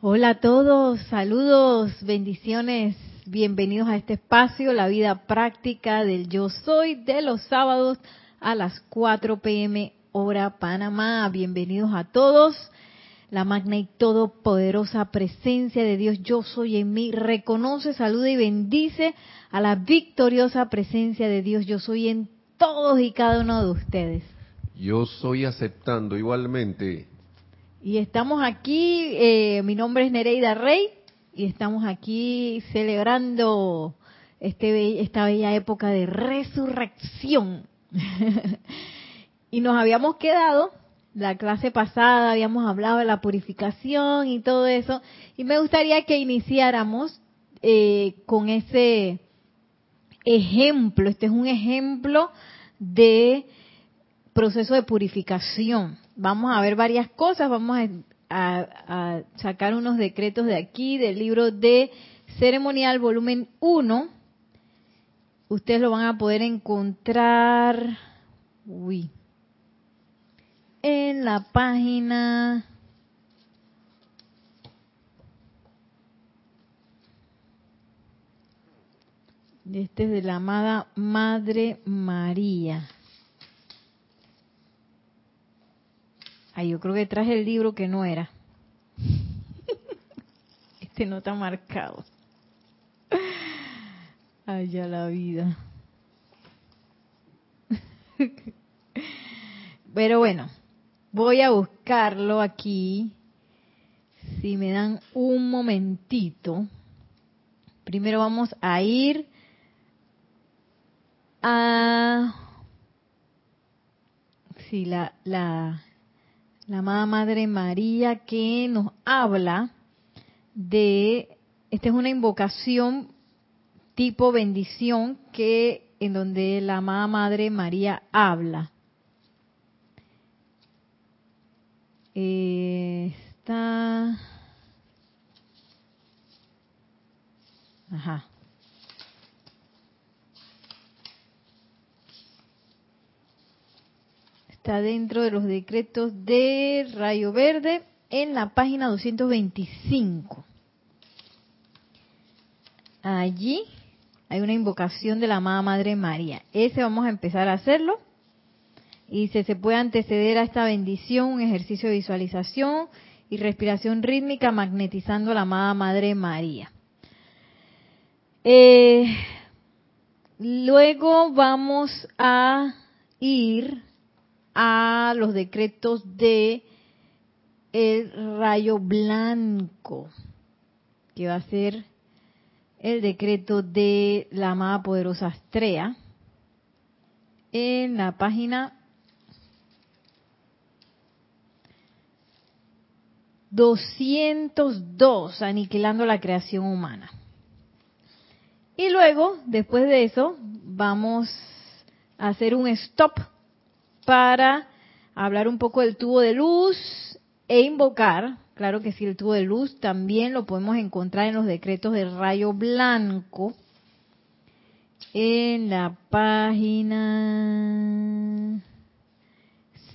Hola a todos, saludos, bendiciones, bienvenidos a este espacio, la vida práctica del yo soy de los sábados a las 4 pm hora Panamá. Bienvenidos a todos. La magna y todopoderosa presencia de Dios yo soy en mí reconoce, saluda y bendice a la victoriosa presencia de Dios yo soy en todos y cada uno de ustedes. Yo soy aceptando igualmente y estamos aquí, eh, mi nombre es Nereida Rey y estamos aquí celebrando este, esta bella época de resurrección. y nos habíamos quedado, la clase pasada habíamos hablado de la purificación y todo eso, y me gustaría que iniciáramos eh, con ese ejemplo, este es un ejemplo de proceso de purificación vamos a ver varias cosas, vamos a, sacar unos decretos de aquí, del libro de ceremonial volumen 1. Ustedes lo van a poder encontrar uy, en la página este es de la amada Madre María. Ay, yo creo que traje el libro que no era. Este no está marcado. Ay, la vida. Pero bueno, voy a buscarlo aquí. Si me dan un momentito. Primero vamos a ir a... Sí, la, la, la amada Madre María que nos habla de, esta es una invocación tipo bendición que en donde la amada Madre María habla. está, ajá. Dentro de los decretos de Rayo Verde en la página 225. Allí hay una invocación de la amada Madre María. Ese vamos a empezar a hacerlo. Y se puede anteceder a esta bendición, un ejercicio de visualización y respiración rítmica magnetizando a la amada Madre María. Eh, luego vamos a ir a los decretos de el rayo blanco, que va a ser el decreto de la amada poderosa Astrea, en la página 202, aniquilando la creación humana. Y luego, después de eso, vamos a hacer un stop para hablar un poco del tubo de luz e invocar, claro que sí, el tubo de luz también lo podemos encontrar en los decretos del rayo blanco, en la página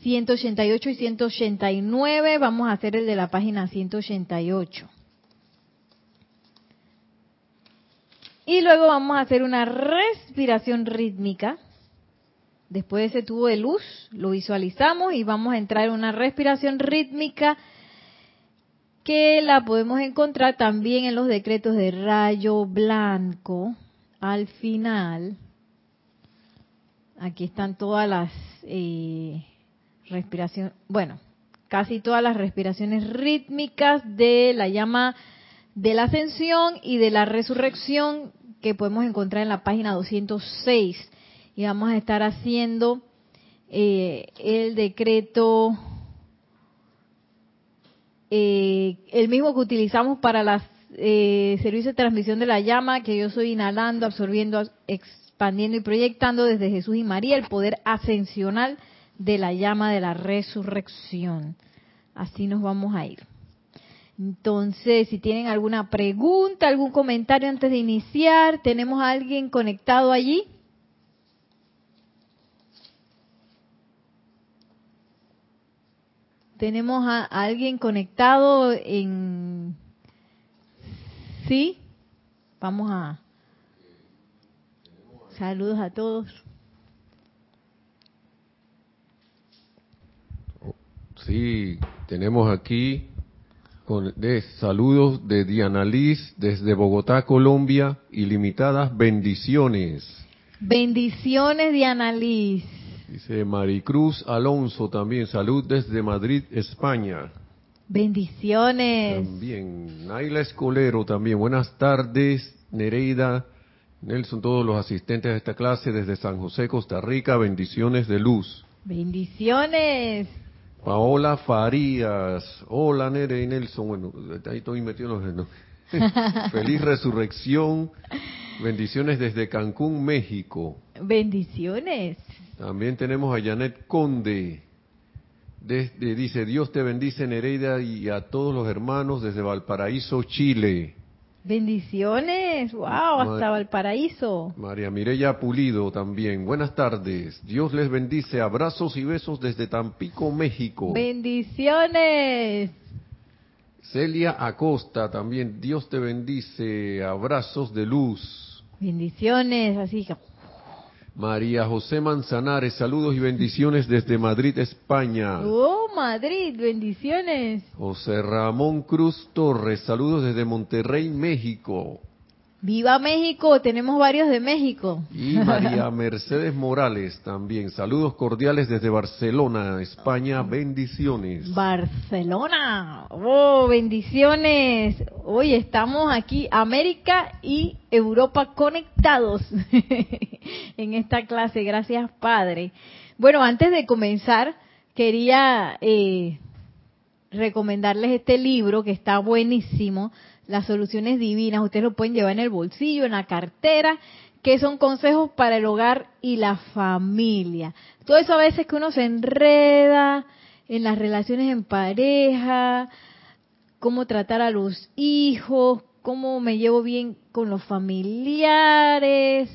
188 y 189, vamos a hacer el de la página 188. Y luego vamos a hacer una respiración rítmica Después de ese tubo de luz, lo visualizamos y vamos a entrar en una respiración rítmica que la podemos encontrar también en los decretos de rayo blanco. Al final, aquí están todas las eh, respiraciones, bueno, casi todas las respiraciones rítmicas de la llama de la ascensión y de la resurrección que podemos encontrar en la página 206 y vamos a estar haciendo eh, el decreto, eh, el mismo que utilizamos para los eh, servicios de transmisión de la llama, que yo soy inhalando, absorbiendo, expandiendo y proyectando desde Jesús y María el poder ascensional de la llama de la resurrección. Así nos vamos a ir. Entonces, si tienen alguna pregunta, algún comentario antes de iniciar, tenemos a alguien conectado allí. Tenemos a, alguien conectado en, Sí, vamos a... Saludos a todos. Sí, tenemos aquí con, de, saludos de Diana Liz desde Bogotá, Colombia, ilimitadas bendiciones. Bendiciones, Diana Liz. Dice Maricruz Alonso también, salud desde Madrid, España. Bendiciones. También, Naila Escolero también, buenas tardes, Nereida, Nelson, todos los asistentes de esta clase desde San José, Costa Rica, bendiciones de luz. Bendiciones. Paola Farías, hola Nere y Nelson, bueno, ahí estoy metido en los... Feliz resurrección, bendiciones desde Cancún, México. Bendiciones. También tenemos a Janet Conde, desde, dice, Dios te bendice Nereida y a todos los hermanos desde Valparaíso, Chile. Bendiciones, wow, hasta Valparaíso. María Mireya Pulido también. Buenas tardes. Dios les bendice. Abrazos y besos desde Tampico, México. Bendiciones. Celia Acosta también. Dios te bendice. Abrazos de luz. Bendiciones, así que María José Manzanares, saludos y bendiciones desde Madrid, España. Oh, Madrid, bendiciones. José Ramón Cruz Torres, saludos desde Monterrey, México. Viva México, tenemos varios de México. Y María Mercedes Morales también, saludos cordiales desde Barcelona, España, bendiciones. Barcelona, oh, bendiciones. Hoy estamos aquí, América y Europa conectados en esta clase, gracias Padre. Bueno, antes de comenzar, quería eh, recomendarles este libro que está buenísimo las soluciones divinas. Ustedes lo pueden llevar en el bolsillo, en la cartera, que son consejos para el hogar y la familia. Todo eso a veces que uno se enreda en las relaciones en pareja, cómo tratar a los hijos, cómo me llevo bien con los familiares,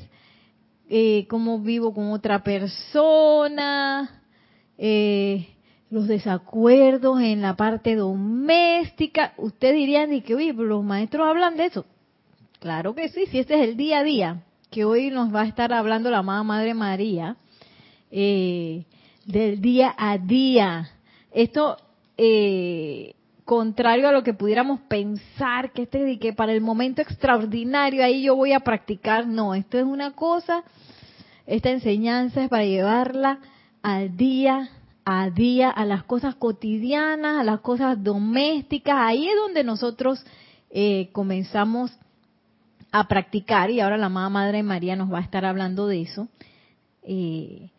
eh, cómo vivo con otra persona, eh, los desacuerdos en la parte doméstica. Ustedes dirían y que, oye, los maestros hablan de eso. Claro que sí, si este es el día a día, que hoy nos va a estar hablando la amada Madre María, eh, del día a día. Esto, eh, contrario a lo que pudiéramos pensar, que este que para el momento extraordinario ahí yo voy a practicar, no, esto es una cosa, esta enseñanza es para llevarla al día a día, a las cosas cotidianas, a las cosas domésticas. Ahí es donde nosotros eh, comenzamos a practicar y ahora la amada Madre María nos va a estar hablando de eso. Eh,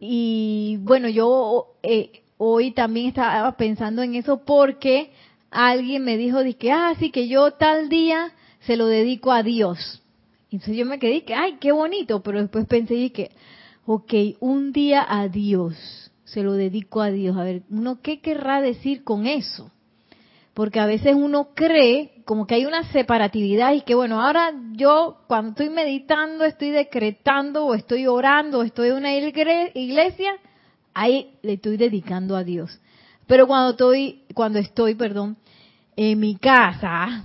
y bueno, yo eh, hoy también estaba pensando en eso porque alguien me dijo de que, ah, sí, que yo tal día se lo dedico a Dios. Entonces yo me quedé que, ay, qué bonito, pero después pensé que, ok, un día a Dios se lo dedico a Dios. A ver, uno qué querrá decir con eso? Porque a veces uno cree como que hay una separatividad y que bueno, ahora yo cuando estoy meditando, estoy decretando o estoy orando o estoy en una iglesia, ahí le estoy dedicando a Dios. Pero cuando estoy, cuando estoy, perdón, en mi casa,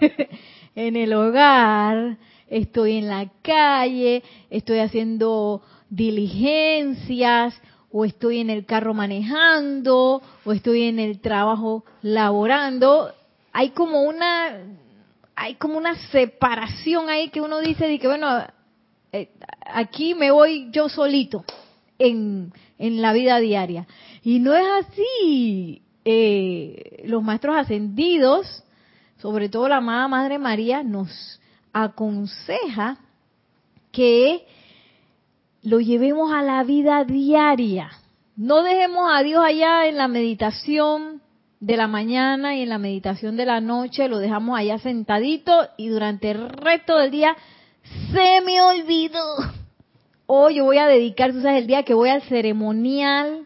en el hogar, estoy en la calle, estoy haciendo diligencias o estoy en el carro manejando, o estoy en el trabajo laborando, hay como una hay como una separación ahí que uno dice de que bueno, eh, aquí me voy yo solito en, en la vida diaria. Y no es así. Eh, los maestros ascendidos, sobre todo la amada Madre María, nos aconseja que lo llevemos a la vida diaria. No dejemos a Dios allá en la meditación de la mañana y en la meditación de la noche, lo dejamos allá sentadito y durante el resto del día se me olvidó. Hoy yo voy a dedicar, tú sabes, el día que voy al ceremonial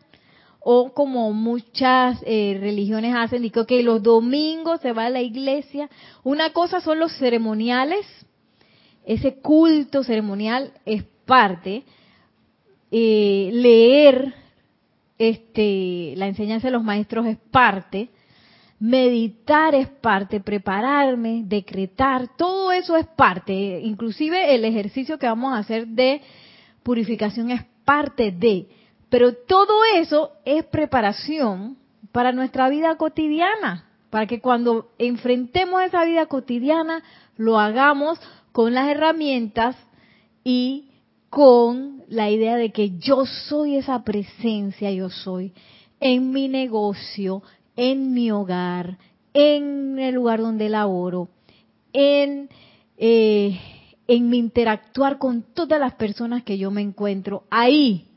o como muchas eh, religiones hacen, digo que los domingos se va a la iglesia. Una cosa son los ceremoniales, ese culto ceremonial es parte, eh, leer este, la enseñanza de los maestros es parte meditar es parte, prepararme, decretar, todo eso es parte, inclusive el ejercicio que vamos a hacer de purificación es parte de, pero todo eso es preparación para nuestra vida cotidiana, para que cuando enfrentemos esa vida cotidiana lo hagamos con las herramientas y con la idea de que yo soy esa presencia, yo soy en mi negocio, en mi hogar, en el lugar donde laboro, en, eh, en mi interactuar con todas las personas que yo me encuentro, ahí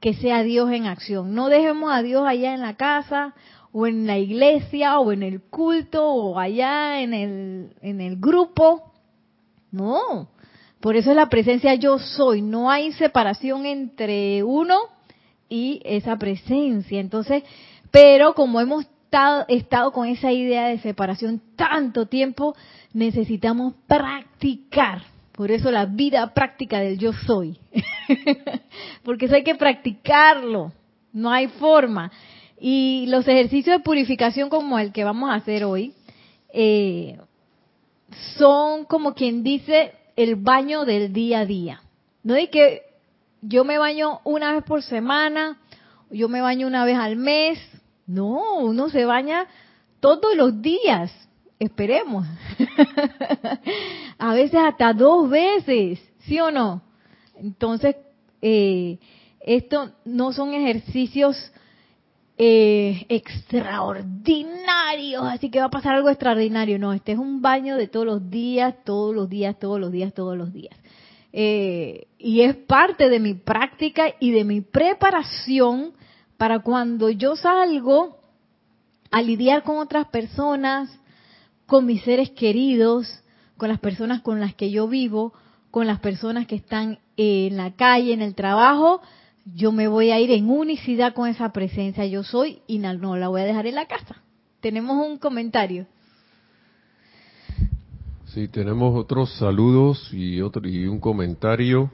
que sea Dios en acción. No dejemos a Dios allá en la casa o en la iglesia o en el culto o allá en el, en el grupo. No, por eso es la presencia yo soy. No hay separación entre uno y esa presencia. Entonces, pero como hemos estado, con esa idea de separación tanto tiempo, necesitamos practicar. Por eso la vida práctica del yo soy. Porque eso hay que practicarlo. No hay forma. Y los ejercicios de purificación como el que vamos a hacer hoy, eh, son como quien dice el baño del día a día. No es que yo me baño una vez por semana, yo me baño una vez al mes, no, uno se baña todos los días, esperemos. a veces hasta dos veces, ¿sí o no? Entonces, eh, esto no son ejercicios eh, extraordinarios, así que va a pasar algo extraordinario. No, este es un baño de todos los días, todos los días, todos los días, todos los días. Eh, y es parte de mi práctica y de mi preparación para cuando yo salgo a lidiar con otras personas, con mis seres queridos, con las personas con las que yo vivo, con las personas que están en la calle, en el trabajo, yo me voy a ir en unicidad con esa presencia yo soy y no, la voy a dejar en la casa. Tenemos un comentario. Sí, tenemos otros saludos y otro y un comentario.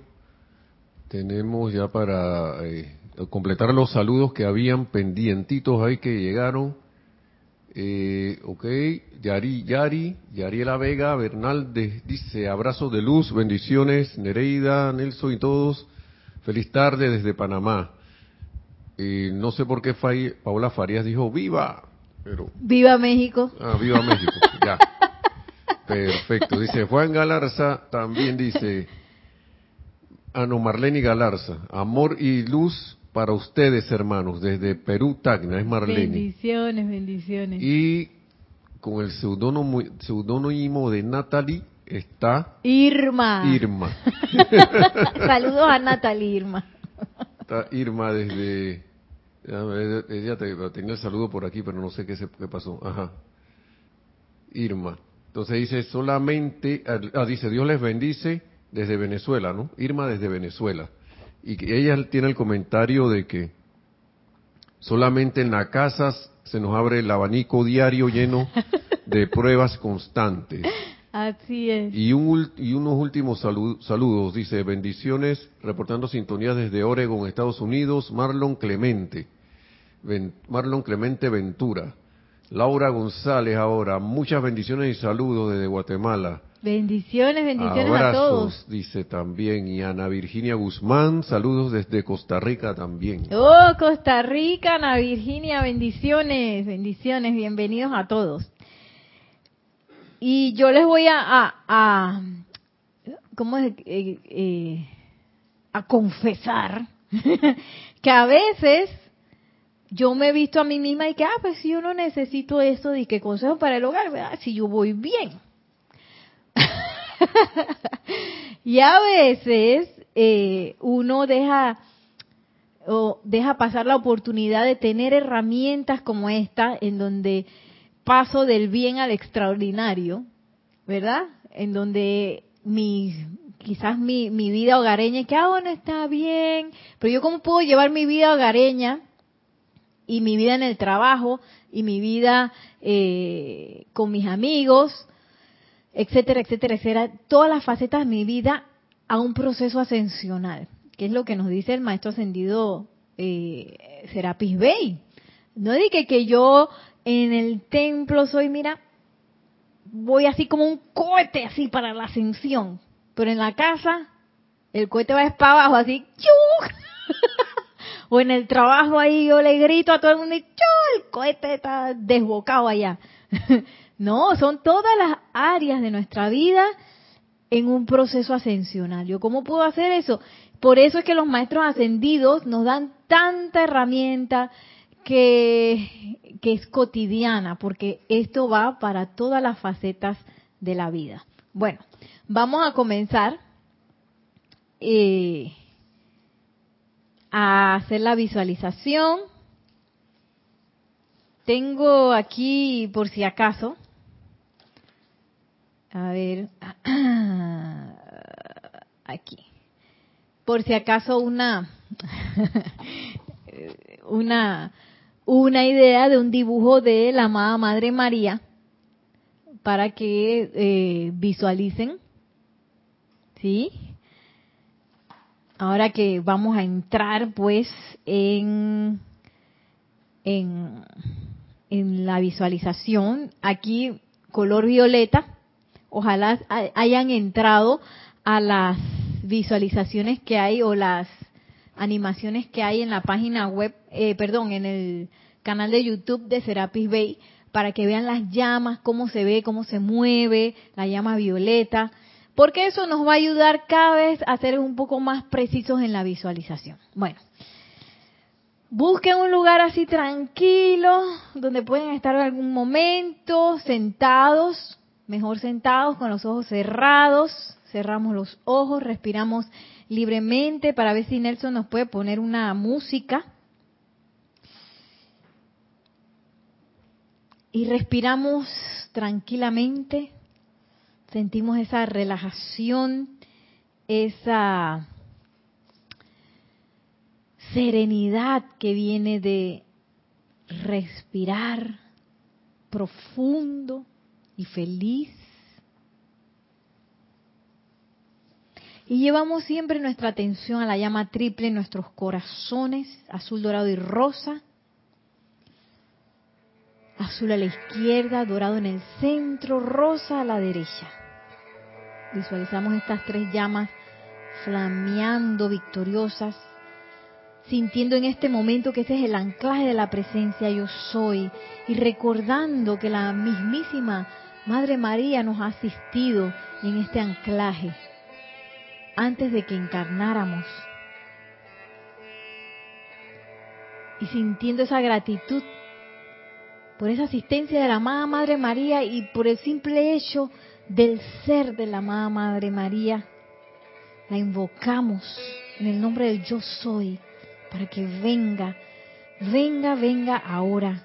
Tenemos ya para eh, completar los saludos que habían pendientitos ahí que llegaron. Eh, ok, Yari, Yari, Yariela Vega Bernal dice abrazo de luz, bendiciones, Nereida, Nelson y todos. Feliz tarde desde Panamá. Eh, no sé por qué Paula Farías dijo viva, pero viva México. Ah, viva México, ya. Perfecto. Dice Juan Galarza también dice, Ano Marlene Galarza, amor y luz para ustedes, hermanos, desde Perú, Tacna, es Marlene. Bendiciones, bendiciones. Y con el seudónimo de Natalie está Irma. Irma. Saludos a Natalie Irma. Está Irma desde ella tenía el saludo por aquí, pero no sé qué, se, qué pasó. Ajá. Irma. Entonces dice solamente, ah, dice Dios les bendice desde Venezuela, ¿no? Irma desde Venezuela y que ella tiene el comentario de que solamente en las casas se nos abre el abanico diario lleno de pruebas constantes. Así es. Y, un, y unos últimos saludos, dice, bendiciones, reportando sintonía desde Oregon, Estados Unidos, Marlon Clemente, Marlon Clemente Ventura, Laura González ahora, muchas bendiciones y saludos desde Guatemala. Bendiciones, bendiciones a todos. Dice también, y Ana Virginia Guzmán, saludos desde Costa Rica también. Oh, Costa Rica, Ana Virginia, bendiciones, bendiciones, bienvenidos a todos. Y yo les voy a, a, ¿cómo es? Eh, eh, a confesar que a veces yo me he visto a mí misma y que, ah, pues si yo no necesito eso, de que consejo para el hogar, ¿verdad? Si yo voy bien y a veces eh, uno deja o deja pasar la oportunidad de tener herramientas como esta en donde paso del bien al extraordinario, ¿verdad? En donde mi quizás mi, mi vida hogareña, que ah, no está bien, pero yo cómo puedo llevar mi vida hogareña y mi vida en el trabajo y mi vida eh, con mis amigos etcétera, etcétera, etcétera, todas las facetas de mi vida a un proceso ascensional, que es lo que nos dice el maestro ascendido eh, Serapis Bey. No dije que yo En el templo soy, mira, voy así como un cohete así para la ascensión. Pero en la casa, el cohete va para abajo así, ¡chuk! o en el trabajo ahí yo le grito a todo el mundo y el cohete está desbocado allá. no, son todas las áreas de nuestra vida en un proceso ascensional. ¿Yo cómo puedo hacer eso? Por eso es que los maestros ascendidos nos dan tanta herramienta que, es cotidiana, porque esto va para todas las facetas de la vida. Bueno, vamos a comenzar eh, a hacer la visualización. Tengo aquí, por si acaso, a ver, aquí, por si acaso una, una, una idea de un dibujo de la amada Madre María para que eh, visualicen, ¿sí? Ahora que vamos a entrar pues en, en, en la visualización, aquí color violeta, ojalá hayan entrado a las visualizaciones que hay o las animaciones que hay en la página web, eh, perdón, en el canal de YouTube de Serapis Bay, para que vean las llamas, cómo se ve, cómo se mueve, la llama violeta, porque eso nos va a ayudar cada vez a ser un poco más precisos en la visualización. Bueno, busquen un lugar así tranquilo, donde pueden estar en algún momento, sentados, mejor sentados con los ojos cerrados, cerramos los ojos, respiramos libremente para ver si Nelson nos puede poner una música. Y respiramos tranquilamente, sentimos esa relajación, esa serenidad que viene de respirar profundo y feliz. Y llevamos siempre nuestra atención a la llama triple en nuestros corazones, azul, dorado y rosa. Azul a la izquierda, dorado en el centro, rosa a la derecha. Visualizamos estas tres llamas flameando, victoriosas, sintiendo en este momento que ese es el anclaje de la presencia yo soy y recordando que la mismísima Madre María nos ha asistido en este anclaje antes de que encarnáramos. Y sintiendo esa gratitud por esa asistencia de la amada Madre María y por el simple hecho del ser de la amada Madre María, la invocamos en el nombre del yo soy para que venga, venga, venga ahora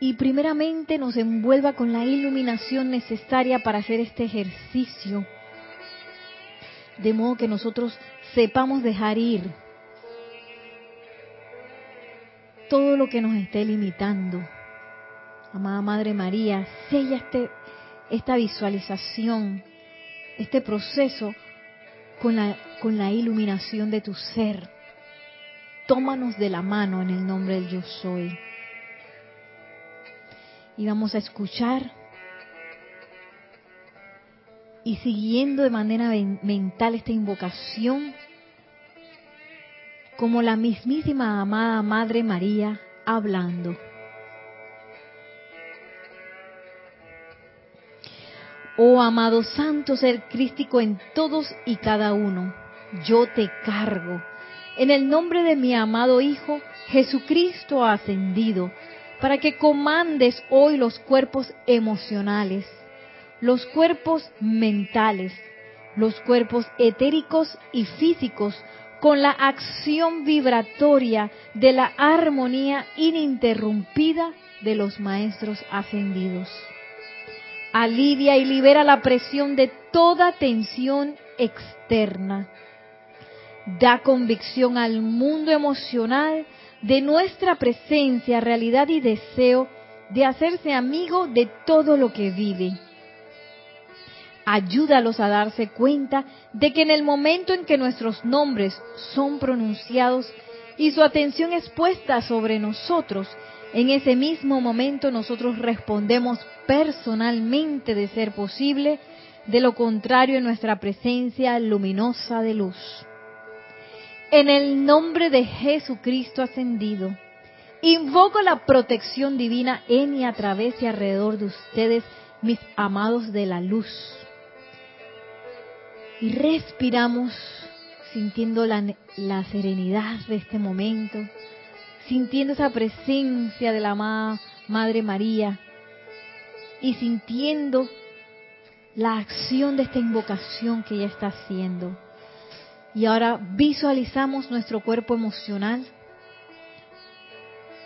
y primeramente nos envuelva con la iluminación necesaria para hacer este ejercicio, de modo que nosotros sepamos dejar ir todo lo que nos esté limitando. Amada Madre María, sella este, esta visualización, este proceso con la, con la iluminación de tu ser. Tómanos de la mano en el nombre del yo soy y vamos a escuchar y siguiendo de manera mental esta invocación como la mismísima amada Madre María hablando. Oh amado Santo Ser Crístico en todos y cada uno, yo te cargo. En el nombre de mi amado Hijo, Jesucristo ascendido, para que comandes hoy los cuerpos emocionales, los cuerpos mentales, los cuerpos etéricos y físicos con la acción vibratoria de la armonía ininterrumpida de los maestros ascendidos. Alivia y libera la presión de toda tensión externa. Da convicción al mundo emocional de nuestra presencia, realidad y deseo de hacerse amigo de todo lo que vive. Ayúdalos a darse cuenta de que en el momento en que nuestros nombres son pronunciados y su atención es puesta sobre nosotros, En ese mismo momento nosotros respondemos personalmente de ser posible, de lo contrario en nuestra presencia luminosa de luz. En el nombre de Jesucristo ascendido, invoco la protección divina en y a través y alrededor de ustedes, mis amados de la luz. Y respiramos sintiendo la, la serenidad de este momento, sintiendo esa presencia de la Madre María y sintiendo la acción de esta invocación que ella está haciendo. Y ahora visualizamos nuestro cuerpo emocional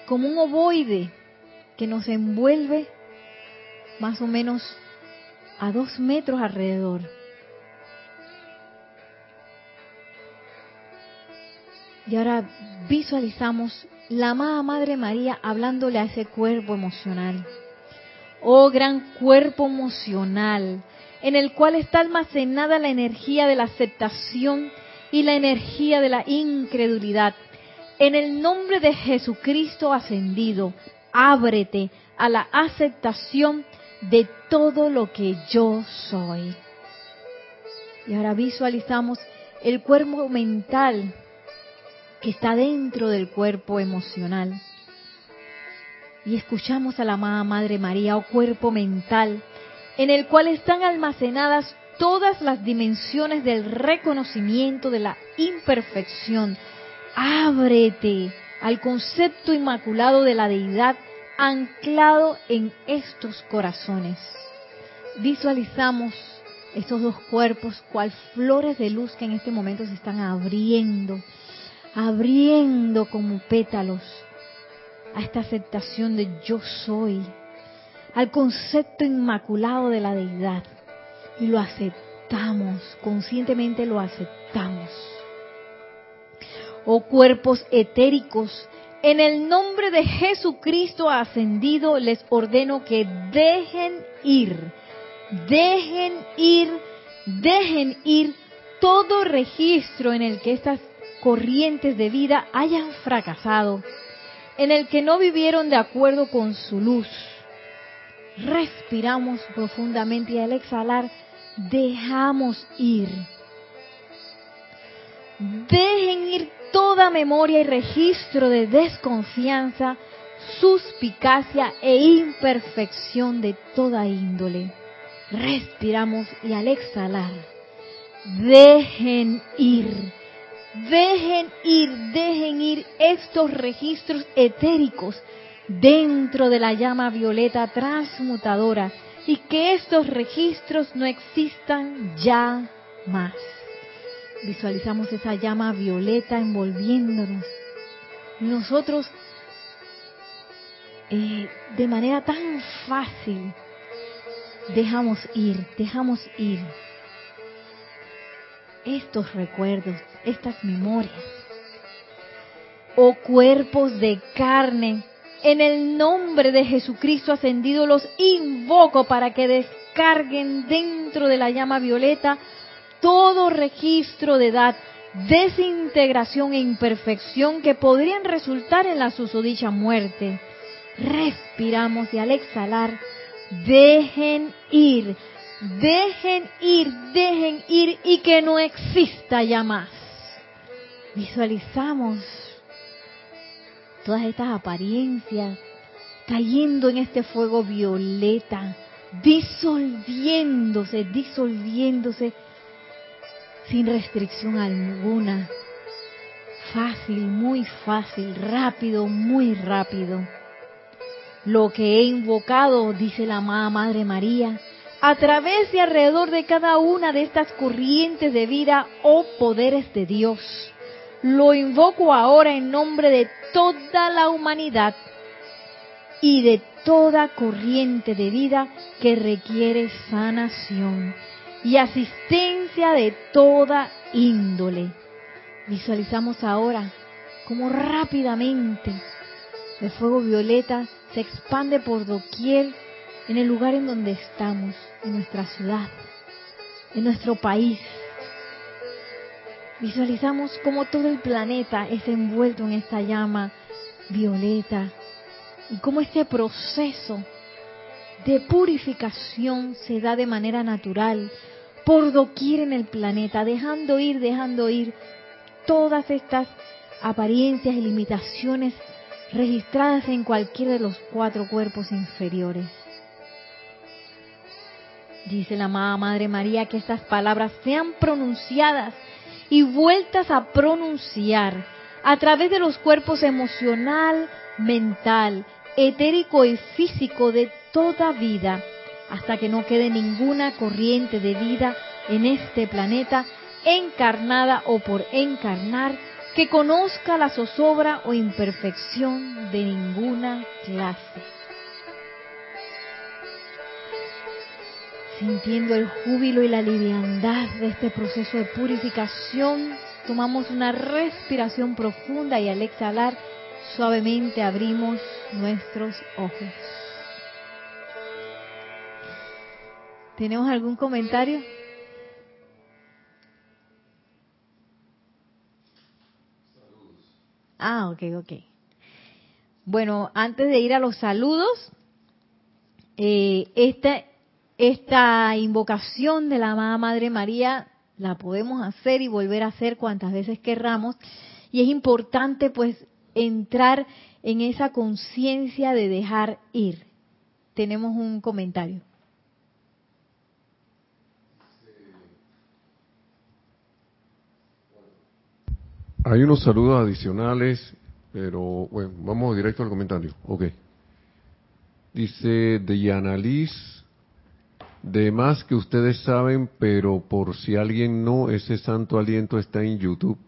como un ovoide que nos envuelve más o menos a dos metros alrededor. Y ahora visualizamos la amada Madre María hablándole a ese cuerpo emocional. Oh gran cuerpo emocional, en el cual está almacenada la energía de la aceptación y la energía de la incredulidad. En el nombre de Jesucristo ascendido, ábrete a la aceptación de todo lo que yo soy. Y ahora visualizamos el cuerpo mental que está dentro del cuerpo emocional. Y escuchamos a la amada Madre María o cuerpo mental, en el cual están almacenadas todas las dimensiones del reconocimiento de la imperfección. Ábrete al concepto inmaculado de la deidad anclado en estos corazones. Visualizamos estos dos cuerpos cual flores de luz que en este momento se están abriendo abriendo como pétalos a esta aceptación de yo soy, al concepto inmaculado de la deidad. Y lo aceptamos, conscientemente lo aceptamos. Oh cuerpos etéricos, en el nombre de Jesucristo ascendido les ordeno que dejen ir, dejen ir, dejen ir todo registro en el que estas corrientes de vida hayan fracasado, en el que no vivieron de acuerdo con su luz. Respiramos profundamente y al exhalar dejamos ir. Dejen ir toda memoria y registro de desconfianza, suspicacia e imperfección de toda índole. Respiramos y al exhalar, dejen ir Dejen ir, dejen ir estos registros etéricos dentro de la llama violeta transmutadora y que estos registros no existan ya más. Visualizamos esa llama violeta envolviéndonos. Nosotros, eh, de manera tan fácil, dejamos ir, dejamos ir estos recuerdos, estas memorias. Oh cuerpos de carne, en el nombre de Jesucristo ascendido los invoco para que descarguen dentro de la llama violeta todo registro de edad, desintegración e imperfección que podrían resultar en la susodicha muerte. Respiramos y al exhalar, dejen ir Dejen ir, dejen ir y que no exista ya más. Visualizamos todas estas apariencias cayendo en este fuego violeta, disolviéndose, disolviéndose sin restricción alguna. Fácil, muy fácil, rápido, muy rápido. Lo que he invocado, dice la amada Madre María, a través y alrededor de cada una de estas corrientes de vida o oh poderes de Dios. Lo invoco ahora en nombre de toda la humanidad y de toda corriente de vida que requiere sanación y asistencia de toda índole. Visualizamos ahora cómo rápidamente el fuego violeta se expande por doquier en el lugar en donde estamos, en nuestra ciudad, en nuestro país. Visualizamos cómo todo el planeta es envuelto en esta llama violeta y cómo este proceso de purificación se da de manera natural por doquier en el planeta, dejando ir, dejando ir todas estas apariencias y limitaciones registradas en cualquiera de los cuatro cuerpos inferiores. Dice la amada Madre María que estas palabras sean pronunciadas y vueltas a pronunciar a través de los cuerpos emocional, mental, etérico y físico de toda vida, hasta que no quede ninguna corriente de vida en este planeta, encarnada o por encarnar, que conozca la zozobra o imperfección de ninguna clase. Sintiendo el júbilo y la liviandad de este proceso de purificación, tomamos una respiración profunda y al exhalar suavemente abrimos nuestros ojos. ¿Tenemos algún comentario? Ah, ok, ok. Bueno, antes de ir a los saludos, eh, esta, esta invocación de la amada Madre María la podemos hacer y volver a hacer cuantas veces querramos. Y es importante pues entrar en esa conciencia de dejar ir. Tenemos un comentario. Hay unos saludos adicionales, pero bueno, vamos directo al comentario. Ok. Dice Liz, de más que ustedes saben, pero por si alguien no, ese santo aliento está en YouTube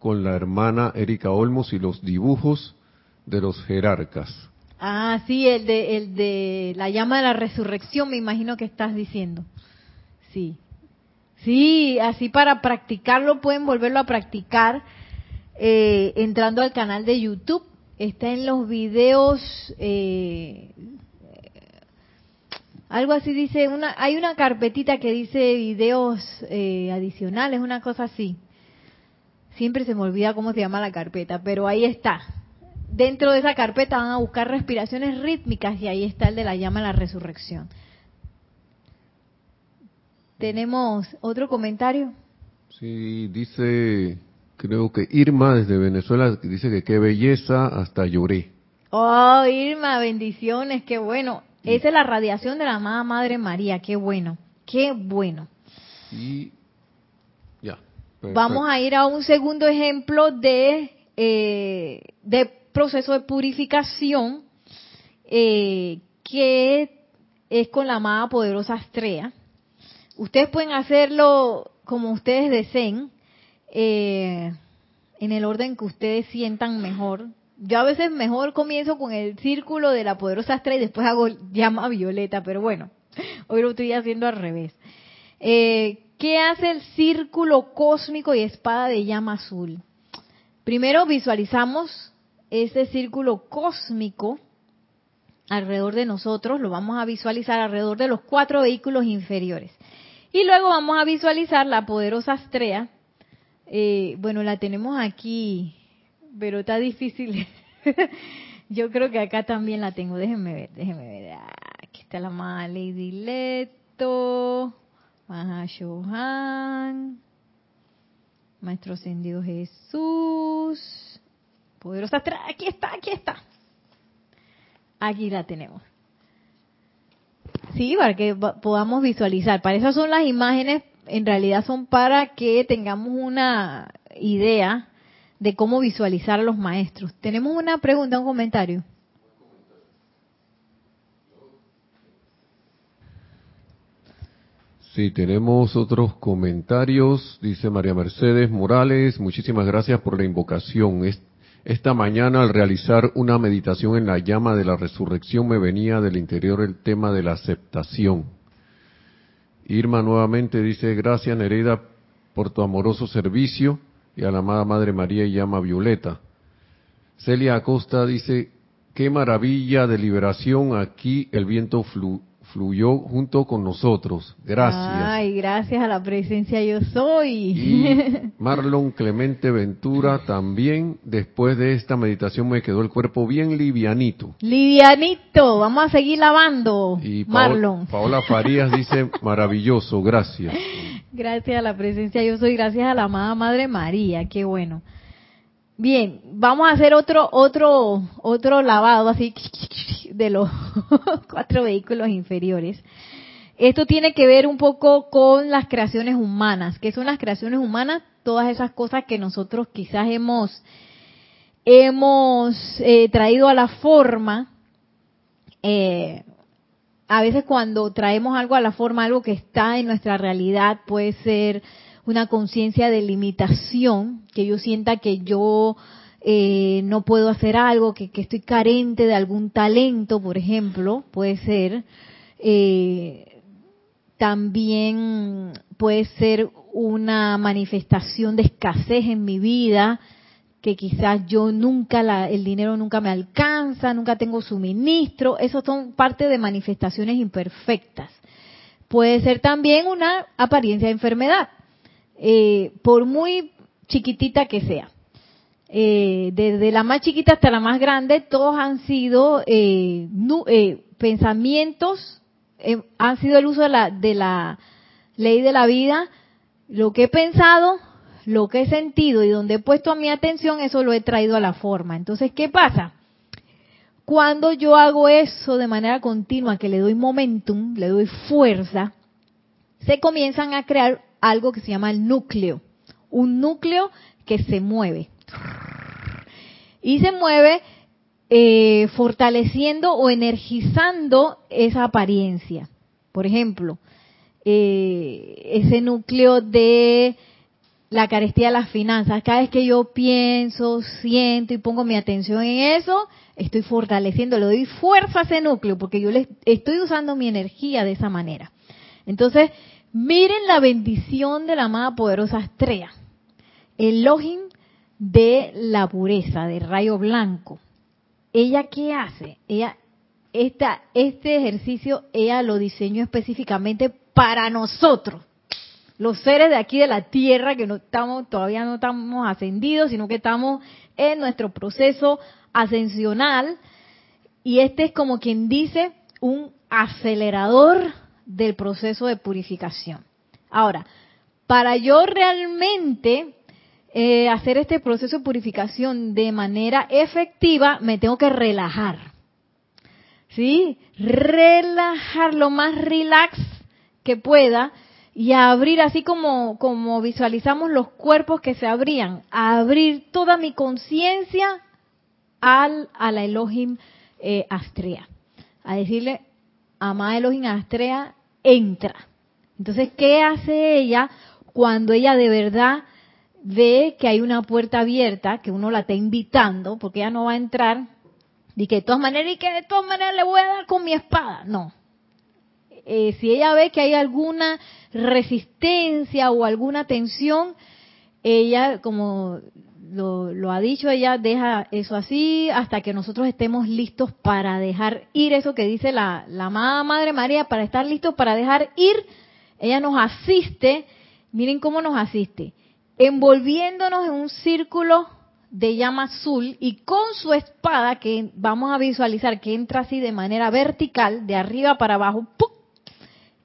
con la hermana Erika Olmos y los dibujos de los jerarcas. Ah, sí, el de, el de la llama de la resurrección, me imagino que estás diciendo. Sí. Sí, así para practicarlo pueden volverlo a practicar eh, entrando al canal de YouTube. Está en los videos, eh, algo así dice, una, hay una carpetita que dice videos eh, adicionales, una cosa así. Siempre se me olvida cómo se llama la carpeta, pero ahí está. Dentro de esa carpeta van a buscar respiraciones rítmicas y ahí está el de la llama de la resurrección. ¿Tenemos otro comentario? Sí, dice, creo que Irma desde Venezuela dice que qué belleza, hasta lloré. Oh, Irma, bendiciones, qué bueno. Esa es la radiación de la amada Madre María, qué bueno, qué bueno. Y ya. Vamos a ir a un segundo ejemplo de, eh, de proceso de purificación eh, que es con la amada poderosa Astrea. Ustedes pueden hacerlo como ustedes deseen, eh, en el orden que ustedes sientan mejor. Yo a veces mejor comienzo con el círculo de la poderosa Astrea y después hago llama violeta, pero bueno, hoy lo estoy haciendo al revés. Eh, ¿Qué hace el círculo cósmico y espada de llama azul? Primero visualizamos ese círculo cósmico alrededor de nosotros, lo vamos a visualizar alrededor de los cuatro vehículos inferiores. Y luego vamos a visualizar la poderosa estrella. Eh, bueno, la tenemos aquí, pero está difícil. Yo creo que acá también la tengo. Déjenme ver, déjenme ver. Ah, aquí está la más Lady Leto. Mahashohan, Maestro Ascendido Jesús, poderosa aquí está, aquí está. Aquí la tenemos. Sí, para que podamos visualizar. Para eso son las imágenes, en realidad son para que tengamos una idea de cómo visualizar a los maestros. Tenemos una pregunta, un comentario. Sí, tenemos otros comentarios. Dice María Mercedes Morales, muchísimas gracias por la invocación. Esta mañana al realizar una meditación en la llama de la resurrección me venía del interior el tema de la aceptación. Irma nuevamente dice, gracias Nereida por tu amoroso servicio y a la amada Madre María y llama Violeta. Celia Acosta dice, qué maravilla de liberación aquí el viento fluyó junto con nosotros. Gracias. Ay, gracias a la presencia yo soy. Y Marlon Clemente Ventura también, después de esta meditación me quedó el cuerpo bien livianito. Livianito, vamos a seguir lavando, Y Marlon. Paola Farías dice, maravilloso, gracias. Gracias a la presencia yo soy, gracias a la amada Madre María, qué bueno. Bien, vamos a hacer otro otro otro lavado así de los cuatro vehículos inferiores. Esto tiene que ver un poco con las creaciones humanas. ¿Qué son las creaciones humanas? Todas esas cosas que nosotros quizás hemos hemos eh, traído a la forma. eh, a veces cuando traemos algo a la forma, algo que está en nuestra realidad, puede ser una conciencia de limitación, que yo sienta que yo eh, no puedo hacer algo, que, que estoy carente de algún talento, por ejemplo, puede ser. Eh, también puede ser una manifestación de escasez en mi vida, que quizás yo nunca, la, el dinero nunca me alcanza, nunca tengo suministro, esos son parte de manifestaciones imperfectas. Puede ser también una apariencia de enfermedad, eh, por muy chiquitita que sea. Eh, desde la más chiquita hasta la más grande, todos han sido eh, eh, pensamientos, eh, han sido el uso de la, de la ley de la vida, lo que he pensado, lo que he sentido y donde he puesto mi atención, eso lo he traído a la forma. Entonces, ¿qué pasa? Cuando yo hago eso de manera continua, que le doy momentum, le doy fuerza, se comienzan a crear algo que se llama el núcleo. Un núcleo que se mueve. Y se mueve eh, fortaleciendo o energizando esa apariencia. Por ejemplo, eh, ese núcleo de la carestía de las finanzas. Cada vez que yo pienso, siento y pongo mi atención en eso, estoy fortaleciendo, le doy fuerza a ese núcleo porque yo le estoy usando mi energía de esa manera. Entonces, miren la bendición de la amada poderosa estrella. El login de la pureza, del rayo blanco. ¿Ella qué hace? Ella, esta, este ejercicio, ella lo diseñó específicamente para nosotros los seres de aquí de la tierra que no estamos todavía no estamos ascendidos sino que estamos en nuestro proceso ascensional y este es como quien dice un acelerador del proceso de purificación. Ahora para yo realmente eh, hacer este proceso de purificación de manera efectiva me tengo que relajar. Sí relajar lo más relax que pueda y abrir así como, como visualizamos los cuerpos que se abrían, abrir toda mi conciencia al a la Elohim eh, a decirle, amada Elohim Astrea, entra. Entonces, ¿qué hace ella cuando ella de verdad ve que hay una puerta abierta, que uno la está invitando, porque ella no va a entrar, y que de todas maneras, y que de todas maneras le voy a dar con mi espada? No, eh, si ella ve que hay alguna resistencia o alguna tensión, ella, como lo, lo, ha dicho, ella deja eso así hasta que nosotros estemos listos para dejar ir eso que dice la, la amada Madre María, para estar listos para dejar ir, ella nos asiste, miren cómo nos asiste, envolviéndonos en un círculo de llama azul y con su espada que vamos a visualizar que entra así de manera vertical, de arriba para abajo,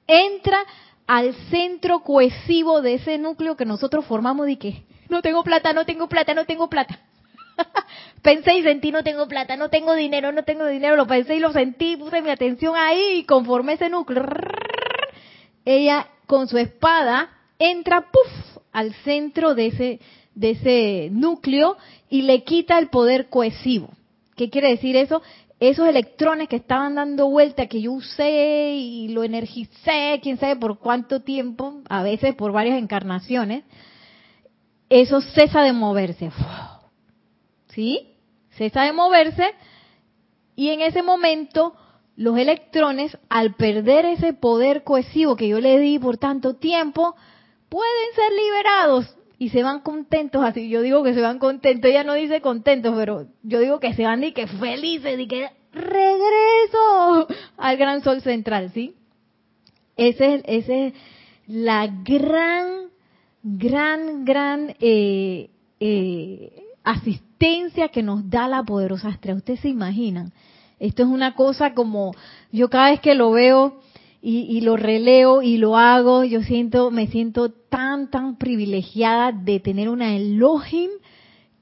entra al centro cohesivo de ese núcleo que nosotros formamos y que no tengo plata, no tengo plata, no tengo plata. pensé y sentí, no tengo plata, no tengo dinero, no tengo dinero, lo pensé y lo sentí, puse mi atención ahí y conforme ese núcleo, ella con su espada entra, puff, al centro de ese, de ese núcleo y le quita el poder cohesivo. ¿Qué quiere decir eso? esos electrones que estaban dando vuelta, que yo usé y lo energicé, quién sabe por cuánto tiempo, a veces por varias encarnaciones, eso cesa de moverse. ¿Sí? Cesa de moverse y en ese momento los electrones, al perder ese poder cohesivo que yo le di por tanto tiempo, pueden ser liberados y se van contentos, así yo digo que se van contentos, ella no dice contentos, pero yo digo que se van y que felices y que regreso al gran sol central, ¿sí? Esa es, ese es la gran, gran, gran eh, eh, asistencia que nos da la poderosa estrella. Ustedes se imaginan. Esto es una cosa como, yo cada vez que lo veo y, lo releo y lo hago, yo siento, me siento tan, tan privilegiada de tener una Elohim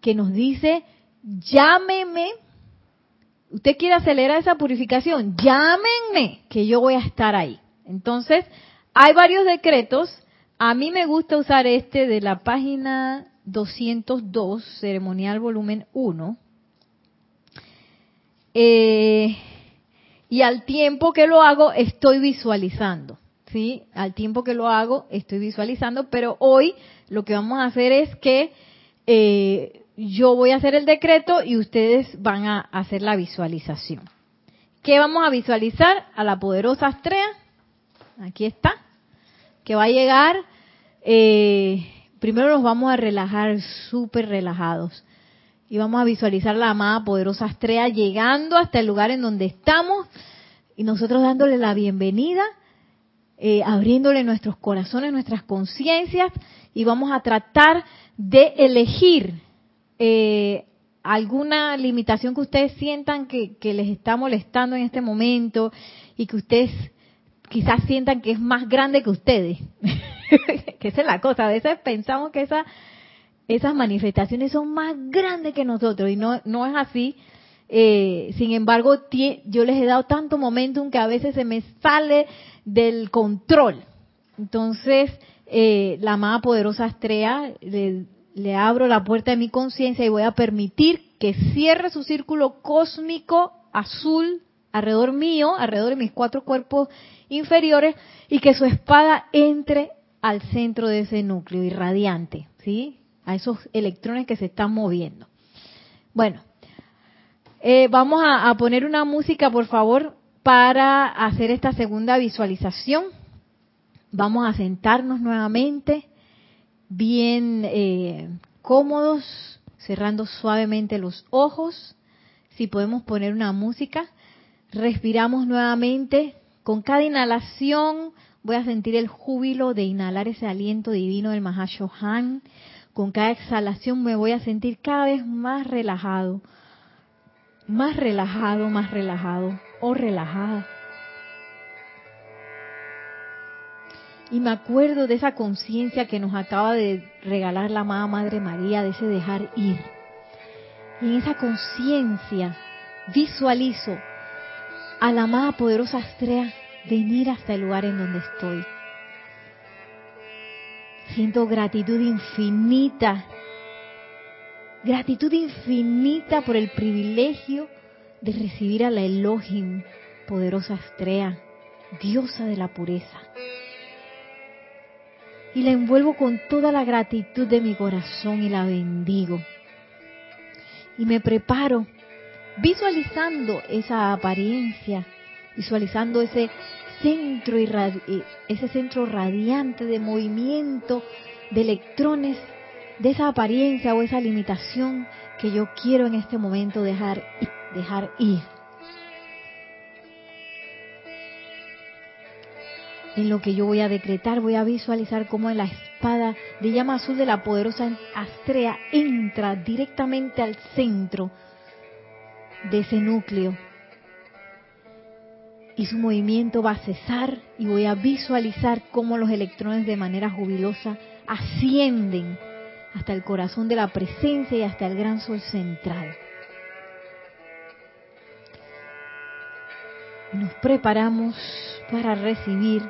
que nos dice, llámeme, usted quiere acelerar esa purificación, llámenme, que yo voy a estar ahí. Entonces, hay varios decretos. A mí me gusta usar este de la página 202, ceremonial volumen 1. Eh, y al tiempo que lo hago, estoy visualizando. ¿Sí? Al tiempo que lo hago, estoy visualizando, pero hoy lo que vamos a hacer es que eh, yo voy a hacer el decreto y ustedes van a hacer la visualización. ¿Qué vamos a visualizar? A la poderosa Astrea. Aquí está. Que va a llegar. Eh, primero nos vamos a relajar súper relajados. Y vamos a visualizar la amada poderosa Astrea llegando hasta el lugar en donde estamos y nosotros dándole la bienvenida, eh, abriéndole nuestros corazones, nuestras conciencias y vamos a tratar de elegir eh, alguna limitación que ustedes sientan que les está molestando en este momento y que ustedes quizás sientan que es más grande que ustedes. que esa es la cosa. A veces pensamos que esa esas manifestaciones son más grandes que nosotros y no, es así. Eh, sin embargo, yo les he dado tanto momentum que a veces se me sale del control. Entonces, eh, la amada poderosa Astrea, le, le abro la puerta de mi conciencia y voy a permitir que cierre su círculo cósmico azul alrededor mío, alrededor de mis cuatro cuerpos inferiores, y que su espada entre al centro de ese núcleo irradiante, ¿sí? a esos electrones que se están moviendo. Bueno, eh, vamos a, poner una música, por favor, para hacer esta segunda visualización. Vamos a sentarnos nuevamente, bien eh, cómodos, cerrando suavemente los ojos. Si podemos poner una música, respiramos nuevamente. Con cada inhalación voy a sentir el júbilo de inhalar ese aliento divino del Mahashohan con cada exhalación me voy a sentir cada vez más relajado, más relajado, más relajado o relajada. Y me acuerdo de esa conciencia que nos acaba de regalar la amada Madre María, de ese dejar ir. Y en esa conciencia visualizo a la amada poderosa Astrea venir hasta el lugar en donde estoy Siento gratitud infinita, gratitud infinita por el privilegio de recibir a la Elohim, poderosa Astrea, diosa de la pureza. Y la envuelvo con toda la gratitud de mi corazón y la bendigo. Y me preparo visualizando esa apariencia, visualizando ese centro ese centro radiante de movimiento de electrones de esa apariencia o esa limitación que yo quiero en este momento dejar dejar ir. En lo que yo voy a decretar, voy a visualizar cómo la espada de llama azul de la poderosa Astrea entra directamente al centro de ese núcleo y su movimiento va a cesar y voy a visualizar cómo los electrones de manera jubilosa ascienden hasta el corazón de la presencia y hasta el gran sol central. Nos preparamos para recibir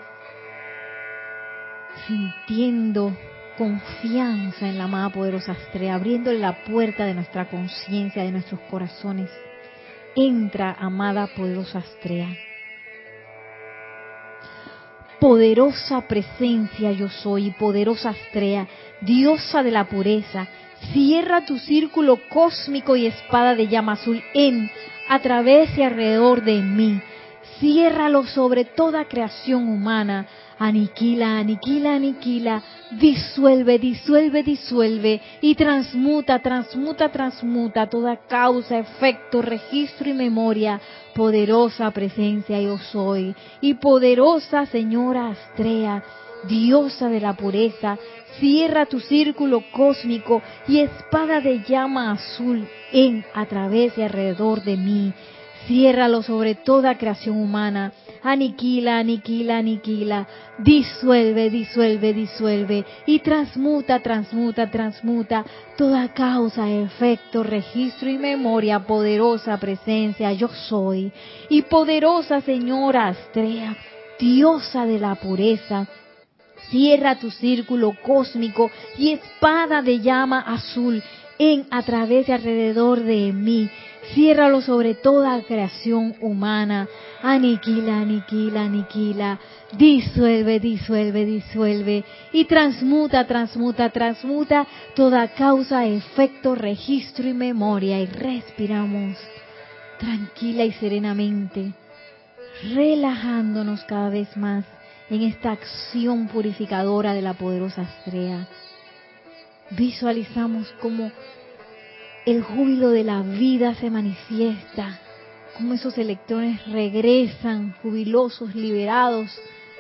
sintiendo confianza en la amada poderosa estrella, abriéndole la puerta de nuestra conciencia, de nuestros corazones. Entra, amada poderosa estrella poderosa presencia yo soy, poderosa Astrea, diosa de la pureza, cierra tu círculo cósmico y espada de llama azul en, a través y alrededor de mí. Ciérralo sobre toda creación humana, aniquila, aniquila, aniquila, disuelve, disuelve, disuelve. Y transmuta, transmuta, transmuta toda causa, efecto, registro y memoria, poderosa presencia yo soy. Y poderosa señora Astrea, diosa de la pureza, cierra tu círculo cósmico y espada de llama azul en, a través y alrededor de mí. Ciérralo sobre toda creación humana. Aniquila, aniquila, aniquila. Disuelve, disuelve, disuelve. Y transmuta, transmuta, transmuta toda causa, efecto, registro y memoria, poderosa presencia, yo soy. Y poderosa Señora Astrea, diosa de la pureza, Cierra tu círculo cósmico y espada de llama azul en, a través y alrededor de mí. Ciérralo sobre toda creación humana. Aniquila, aniquila, aniquila. Disuelve, disuelve, disuelve. Y transmuta, transmuta, transmuta toda causa, efecto, registro y memoria. Y respiramos tranquila y serenamente, relajándonos cada vez más en esta acción purificadora de la poderosa estrella. Visualizamos cómo el júbilo de la vida se manifiesta, cómo esos electrones regresan jubilosos, liberados,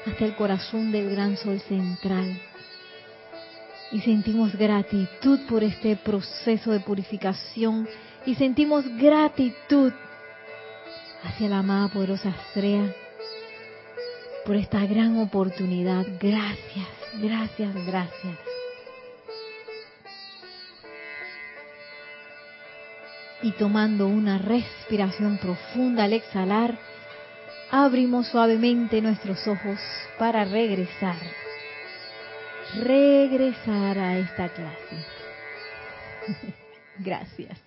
hasta el corazón del gran sol central. Y sentimos gratitud por este proceso de purificación y sentimos gratitud hacia la amada poderosa estrella por esta gran oportunidad. Gracias, gracias, gracias. Y tomando una respiración profunda al exhalar, abrimos suavemente nuestros ojos para regresar. Regresar a esta clase. Gracias.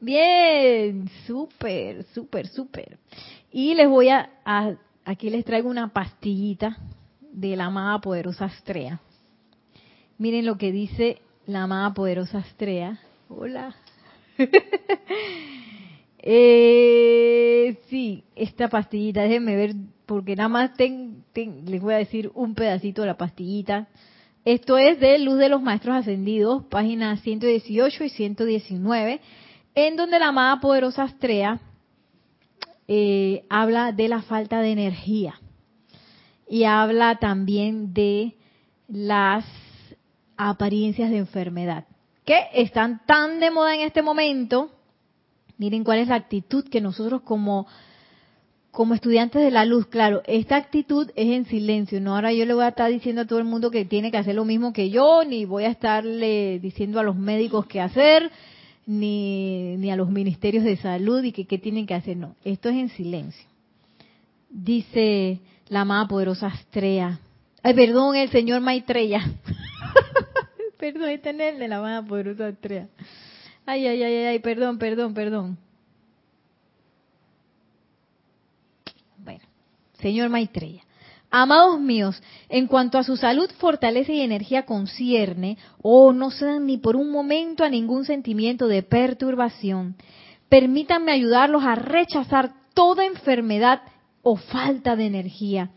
Bien, súper, súper, súper. Y les voy a, aquí les traigo una pastillita de la amada poderosa Astrea. Miren lo que dice la amada poderosa Astrea. Hola. eh, sí, esta pastillita, déjenme ver, porque nada más les voy a decir un pedacito de la pastillita. Esto es de Luz de los Maestros Ascendidos, páginas 118 y 119, en donde la amada poderosa Astrea eh, habla de la falta de energía y habla también de las apariencias de enfermedad que están tan de moda en este momento. Miren cuál es la actitud que nosotros como como estudiantes de la luz, claro, esta actitud es en silencio, no ahora yo le voy a estar diciendo a todo el mundo que tiene que hacer lo mismo que yo, ni voy a estarle diciendo a los médicos qué hacer, ni, ni a los ministerios de salud y que qué tienen que hacer. No, esto es en silencio. Dice la amada poderosa Astrea. Ay, perdón, el señor Maitreya. perdón, este es el de la amada poderosa Astrea. Ay, ay, ay, ay, perdón, perdón, perdón. Bueno, señor Maitreya. Amados míos, en cuanto a su salud, fortaleza y energía concierne, oh, no sean ni por un momento a ningún sentimiento de perturbación. Permítanme ayudarlos a rechazar toda enfermedad o falta de energía.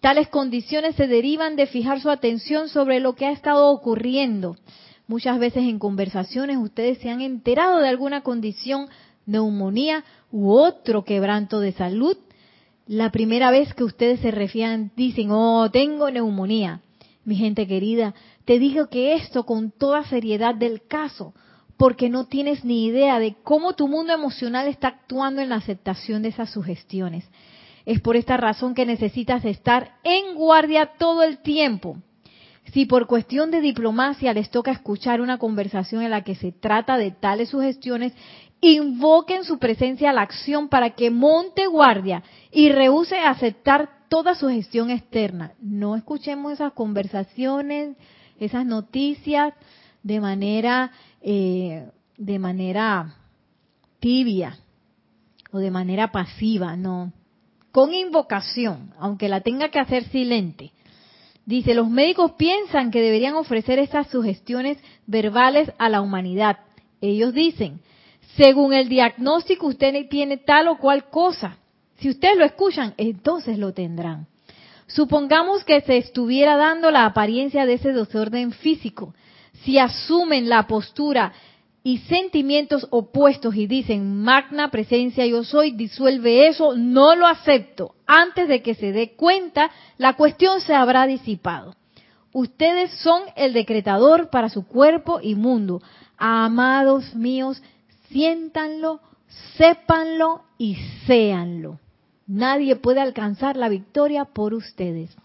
Tales condiciones se derivan de fijar su atención sobre lo que ha estado ocurriendo. Muchas veces en conversaciones ustedes se han enterado de alguna condición, neumonía u otro quebranto de salud la primera vez que ustedes se refieran, dicen, oh, tengo neumonía. Mi gente querida, te digo que esto con toda seriedad del caso, porque no tienes ni idea de cómo tu mundo emocional está actuando en la aceptación de esas sugestiones. Es por esta razón que necesitas estar en guardia todo el tiempo. Si por cuestión de diplomacia les toca escuchar una conversación en la que se trata de tales sugestiones, invoquen su presencia a la acción para que monte guardia y rehúse aceptar toda su gestión externa. No escuchemos esas conversaciones, esas noticias de manera, eh, de manera tibia o de manera pasiva, no. Con invocación, aunque la tenga que hacer silente. Dice, los médicos piensan que deberían ofrecer esas sugestiones verbales a la humanidad. Ellos dicen, según el diagnóstico usted tiene tal o cual cosa. Si ustedes lo escuchan, entonces lo tendrán. Supongamos que se estuviera dando la apariencia de ese desorden físico. Si asumen la postura y sentimientos opuestos y dicen, magna presencia yo soy, disuelve eso, no lo acepto. Antes de que se dé cuenta, la cuestión se habrá disipado. Ustedes son el decretador para su cuerpo y mundo. Amados míos, siéntanlo, sépanlo y séanlo. Nadie puede alcanzar la victoria por ustedes.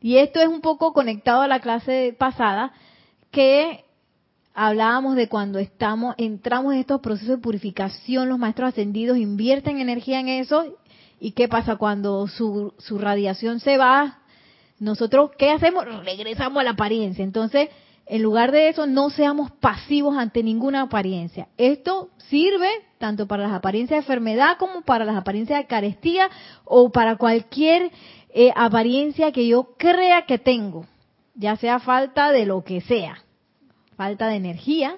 Y esto es un poco conectado a la clase pasada que hablábamos de cuando estamos entramos en estos procesos de purificación, los maestros ascendidos invierten energía en eso y qué pasa cuando su, su radiación se va, nosotros qué hacemos? Regresamos a la apariencia. Entonces, en lugar de eso, no seamos pasivos ante ninguna apariencia. Esto sirve tanto para las apariencias de enfermedad como para las apariencias de carestía o para cualquier eh, apariencia que yo crea que tengo, ya sea falta de lo que sea, falta de energía,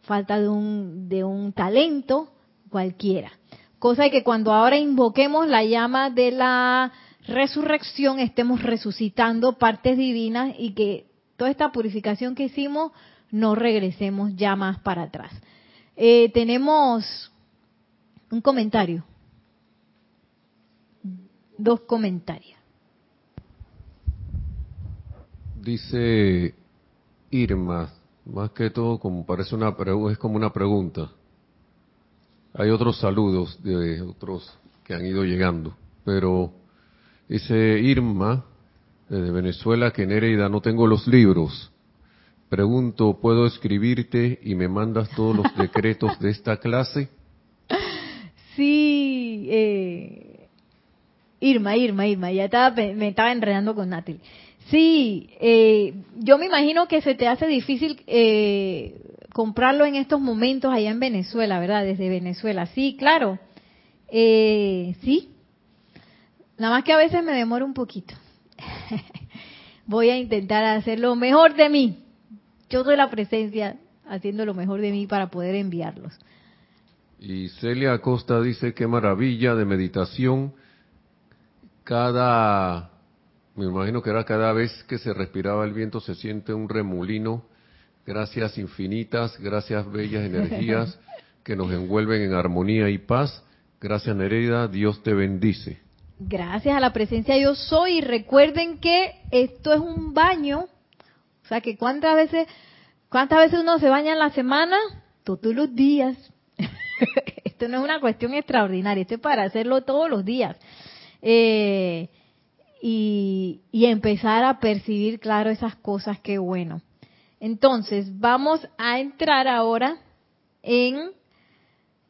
falta de un, de un talento, cualquiera. Cosa que cuando ahora invoquemos la llama de la resurrección estemos resucitando partes divinas y que toda esta purificación que hicimos no regresemos ya más para atrás. Eh, tenemos un comentario. Dos comentarios. Dice Irma, más que todo como parece una es como una pregunta. Hay otros saludos de otros que han ido llegando, pero dice Irma desde Venezuela que Nereida no tengo los libros. Pregunto, ¿puedo escribirte y me mandas todos los decretos de esta clase? Sí, eh, Irma, Irma, Irma, ya estaba, me estaba enredando con Natalie. Sí, eh, yo me imagino que se te hace difícil eh, comprarlo en estos momentos allá en Venezuela, ¿verdad? Desde Venezuela. Sí, claro. Eh, sí. Nada más que a veces me demoro un poquito. Voy a intentar hacer lo mejor de mí. Yo doy la presencia haciendo lo mejor de mí para poder enviarlos. Y Celia Acosta dice, qué maravilla de meditación. Cada me imagino que era cada vez que se respiraba el viento se siente un remolino. Gracias infinitas, gracias bellas energías que nos envuelven en armonía y paz. Gracias Nereida, Dios te bendice. Gracias a la presencia yo soy. Y recuerden que esto es un baño. O sea que cuántas veces, cuántas veces uno se baña en la semana, todos los días. esto no es una cuestión extraordinaria, esto es para hacerlo todos los días. Eh, y, empezar a percibir, claro, esas cosas que bueno. Entonces, vamos a entrar ahora en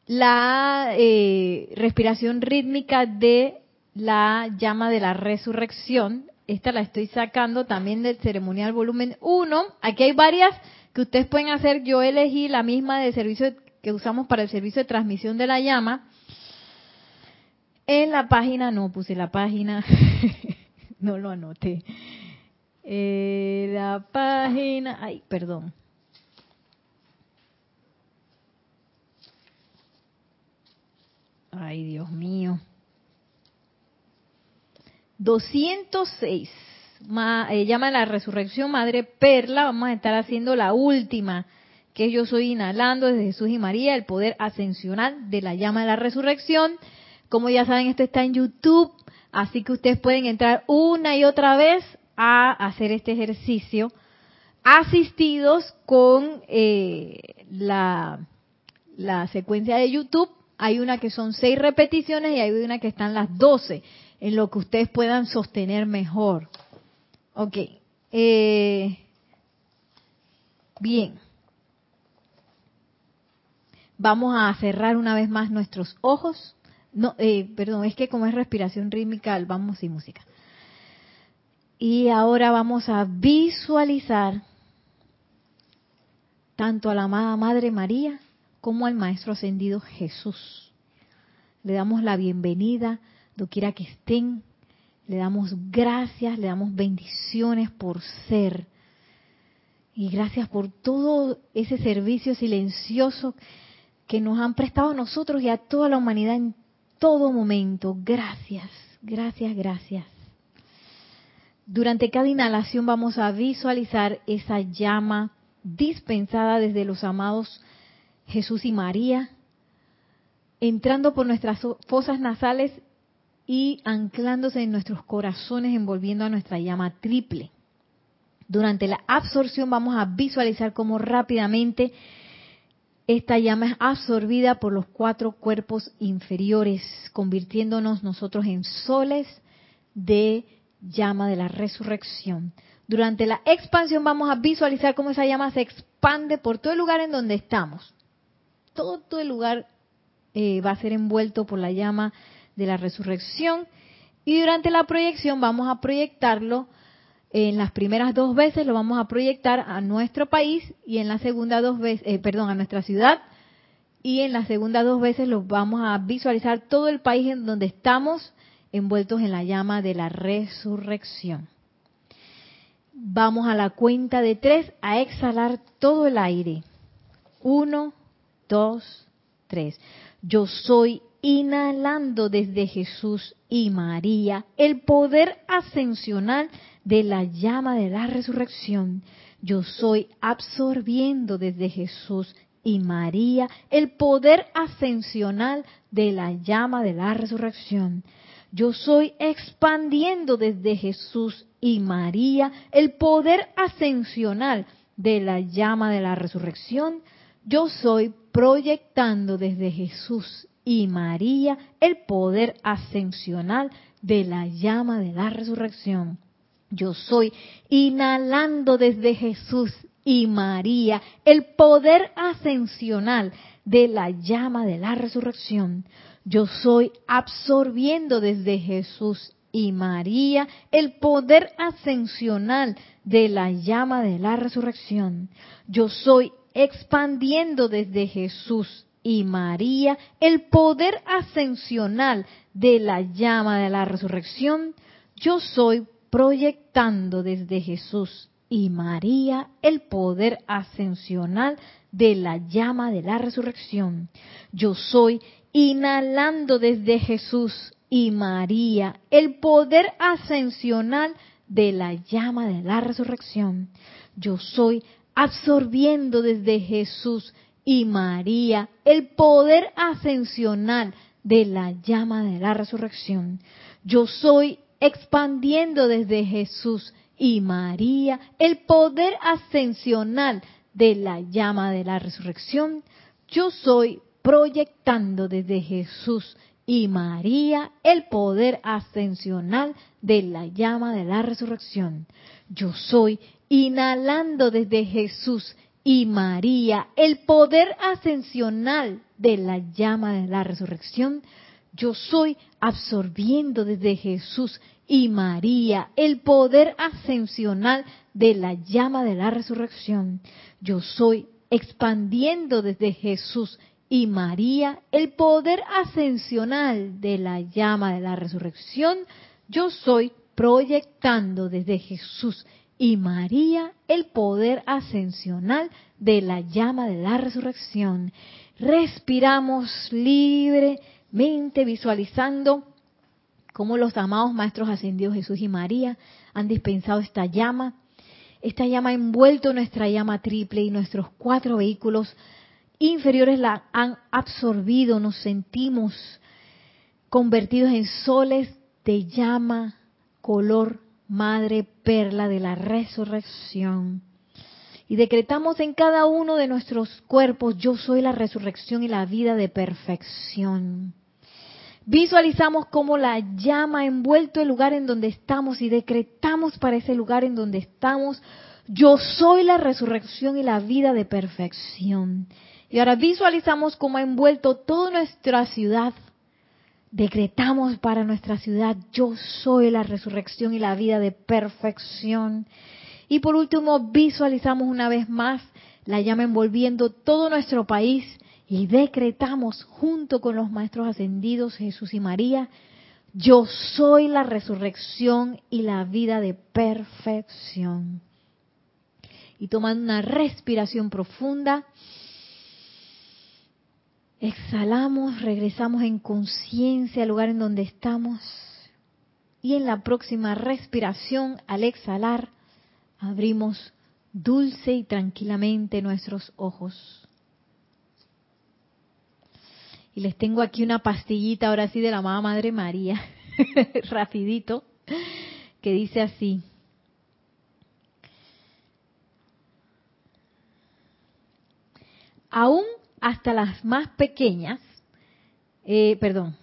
la eh, respiración rítmica de la llama de la resurrección. Esta la estoy sacando también del ceremonial volumen 1. Aquí hay varias que ustedes pueden hacer. Yo elegí la misma de servicio que usamos para el servicio de transmisión de la llama. En la página, no puse la página, no lo anoté. Eh, la página, ay, perdón. Ay, Dios mío. 206. Ma, eh, llama la resurrección Madre Perla. Vamos a estar haciendo la última, que yo soy inhalando desde Jesús y María, el poder ascensional de la llama de la resurrección. Como ya saben, esto está en YouTube, así que ustedes pueden entrar una y otra vez a hacer este ejercicio asistidos con eh, la, la secuencia de YouTube. Hay una que son seis repeticiones y hay una que están las doce, en lo que ustedes puedan sostener mejor. Ok. Eh, bien. Vamos a cerrar una vez más nuestros ojos. No, eh, perdón, es que como es respiración rítmica, vamos sin música. Y ahora vamos a visualizar tanto a la amada Madre María como al Maestro Ascendido Jesús. Le damos la bienvenida, doquiera que estén. Le damos gracias, le damos bendiciones por ser. Y gracias por todo ese servicio silencioso que nos han prestado a nosotros y a toda la humanidad todo momento. Gracias, gracias, gracias. Durante cada inhalación vamos a visualizar esa llama dispensada desde los amados Jesús y María, entrando por nuestras fosas nasales y anclándose en nuestros corazones, envolviendo a nuestra llama triple. Durante la absorción vamos a visualizar cómo rápidamente esta llama es absorbida por los cuatro cuerpos inferiores, convirtiéndonos nosotros en soles de llama de la resurrección. Durante la expansión vamos a visualizar cómo esa llama se expande por todo el lugar en donde estamos. Todo, el lugar eh, va a ser envuelto por la llama de la resurrección. Y durante la proyección vamos a proyectarlo en las primeras dos veces lo vamos a proyectar a nuestro país y en la segunda dos veces, eh, perdón, a nuestra ciudad y en las segunda dos veces lo vamos a visualizar todo el país en donde estamos envueltos en la llama de la resurrección. Vamos a la cuenta de tres a exhalar todo el aire. Uno, dos, tres. Yo soy inhalando desde Jesús y María el poder ascensional de la llama de la resurrección. Yo soy absorbiendo desde Jesús y María el poder ascensional de la llama de la resurrección. Yo soy expandiendo desde Jesús y María el poder ascensional de la llama de la resurrección. Yo soy proyectando desde Jesús y María el poder ascensional de la llama de la resurrección. Yo soy inhalando desde Jesús y María el poder ascensional de la llama de la resurrección. Yo soy absorbiendo desde Jesús y María el poder ascensional de la llama de la resurrección. Yo soy expandiendo desde Jesús y María el poder ascensional de la llama de la resurrección. Yo soy proyectando desde Jesús y María el poder ascensional de la llama de la resurrección. Yo soy inhalando desde Jesús y María el poder ascensional de la llama de la resurrección. Yo soy absorbiendo desde Jesús y María el poder ascensional de la llama de la resurrección. Yo soy expandiendo desde Jesús y María el poder ascensional de la llama de la resurrección, yo soy proyectando desde Jesús y María el poder ascensional de la llama de la resurrección. Yo soy inhalando desde Jesús y María el poder ascensional de la llama de la resurrección yo soy absorbiendo desde Jesús y María el poder ascensional de la llama de la resurrección. Yo soy expandiendo desde Jesús y María el poder ascensional de la llama de la resurrección. Yo soy proyectando desde Jesús y María el poder ascensional de la llama de la resurrección. Respiramos libre visualizando cómo los amados maestros ascendidos Jesús y María han dispensado esta llama. Esta llama ha envuelto nuestra llama triple y nuestros cuatro vehículos inferiores la han absorbido. Nos sentimos convertidos en soles de llama color madre perla de la resurrección. Y decretamos en cada uno de nuestros cuerpos, yo soy la resurrección y la vida de perfección. Visualizamos cómo la llama ha envuelto el lugar en donde estamos y decretamos para ese lugar en donde estamos, yo soy la resurrección y la vida de perfección. Y ahora visualizamos cómo ha envuelto toda nuestra ciudad. Decretamos para nuestra ciudad, yo soy la resurrección y la vida de perfección. Y por último, visualizamos una vez más la llama envolviendo todo nuestro país y decretamos junto con los maestros ascendidos Jesús y María, yo soy la resurrección y la vida de perfección. Y tomando una respiración profunda, Exhalamos, regresamos en conciencia al lugar en donde estamos. Y en la próxima respiración, al exhalar, abrimos dulce y tranquilamente nuestros ojos. Y les tengo aquí una pastillita ahora sí de la amada Madre María, rapidito, que dice así. Aún hasta las más pequeñas, eh, perdón,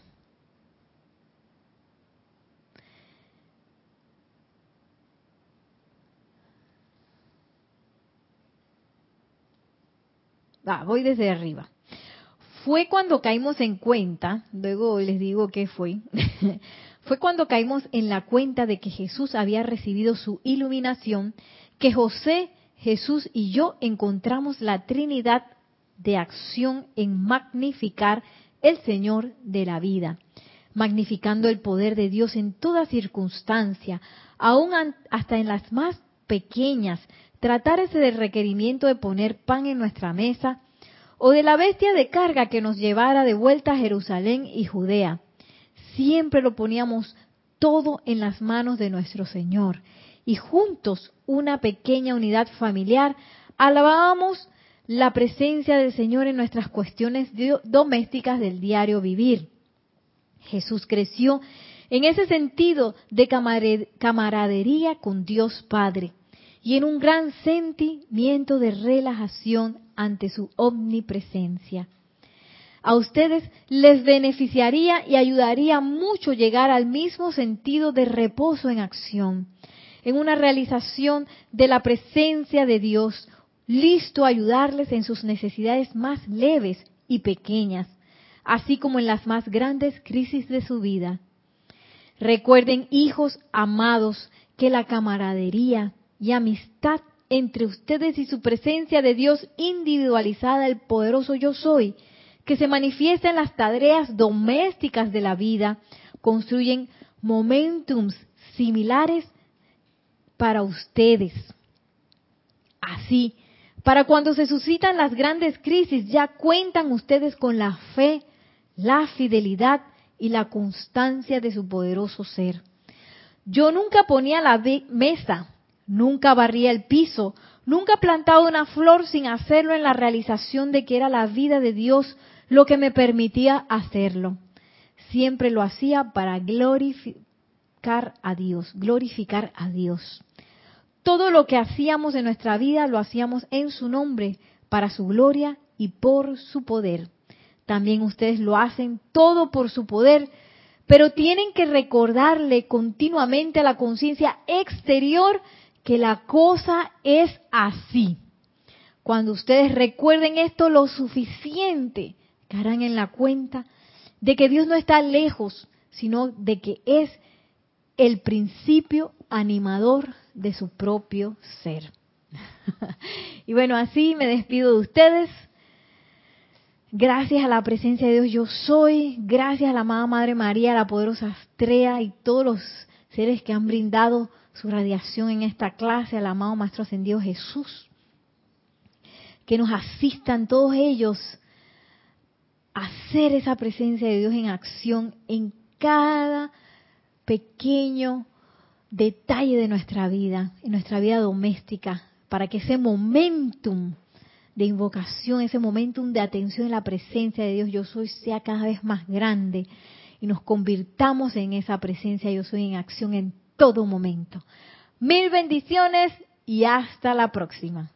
Ah, voy desde arriba. Fue cuando caímos en cuenta, luego les digo qué fue, fue cuando caímos en la cuenta de que Jesús había recibido su iluminación, que José, Jesús y yo encontramos la Trinidad de acción en magnificar el Señor de la vida, magnificando el poder de Dios en toda circunstancia, aún hasta en las más pequeñas, tratar ese del requerimiento de poner pan en nuestra mesa, o de la bestia de carga que nos llevara de vuelta a Jerusalén y Judea. Siempre lo poníamos todo en las manos de nuestro Señor. Y juntos, una pequeña unidad familiar, alabábamos la presencia del Señor en nuestras cuestiones domésticas del diario vivir. Jesús creció en ese sentido de camaradería con Dios Padre y en un gran sentimiento de relajación ante su omnipresencia. A ustedes les beneficiaría y ayudaría mucho llegar al mismo sentido de reposo en acción, en una realización de la presencia de Dios, listo a ayudarles en sus necesidades más leves y pequeñas, así como en las más grandes crisis de su vida. Recuerden, hijos amados, que la camaradería, y amistad entre ustedes y su presencia de Dios individualizada, el poderoso yo soy, que se manifiesta en las tareas domésticas de la vida, construyen momentums similares para ustedes. Así, para cuando se suscitan las grandes crisis, ya cuentan ustedes con la fe, la fidelidad y la constancia de su poderoso ser. Yo nunca ponía la mesa Nunca barría el piso, nunca plantaba una flor sin hacerlo en la realización de que era la vida de Dios lo que me permitía hacerlo. Siempre lo hacía para glorificar a Dios, glorificar a Dios. Todo lo que hacíamos en nuestra vida lo hacíamos en su nombre, para su gloria y por su poder. También ustedes lo hacen todo por su poder, pero tienen que recordarle continuamente a la conciencia exterior que la cosa es así. Cuando ustedes recuerden esto lo suficiente, harán en la cuenta de que Dios no está lejos, sino de que es el principio animador de su propio ser. y bueno, así me despido de ustedes. Gracias a la presencia de Dios yo soy, gracias a la amada Madre María, la poderosa Astrea y todos los seres que han brindado su radiación en esta clase, al amado Maestro Ascendido Jesús. Que nos asistan todos ellos a hacer esa presencia de Dios en acción en cada pequeño detalle de nuestra vida, en nuestra vida doméstica, para que ese momentum de invocación, ese momentum de atención en la presencia de Dios yo soy sea cada vez más grande y nos convirtamos en esa presencia yo soy en acción en todo momento. Mil bendiciones y hasta la próxima.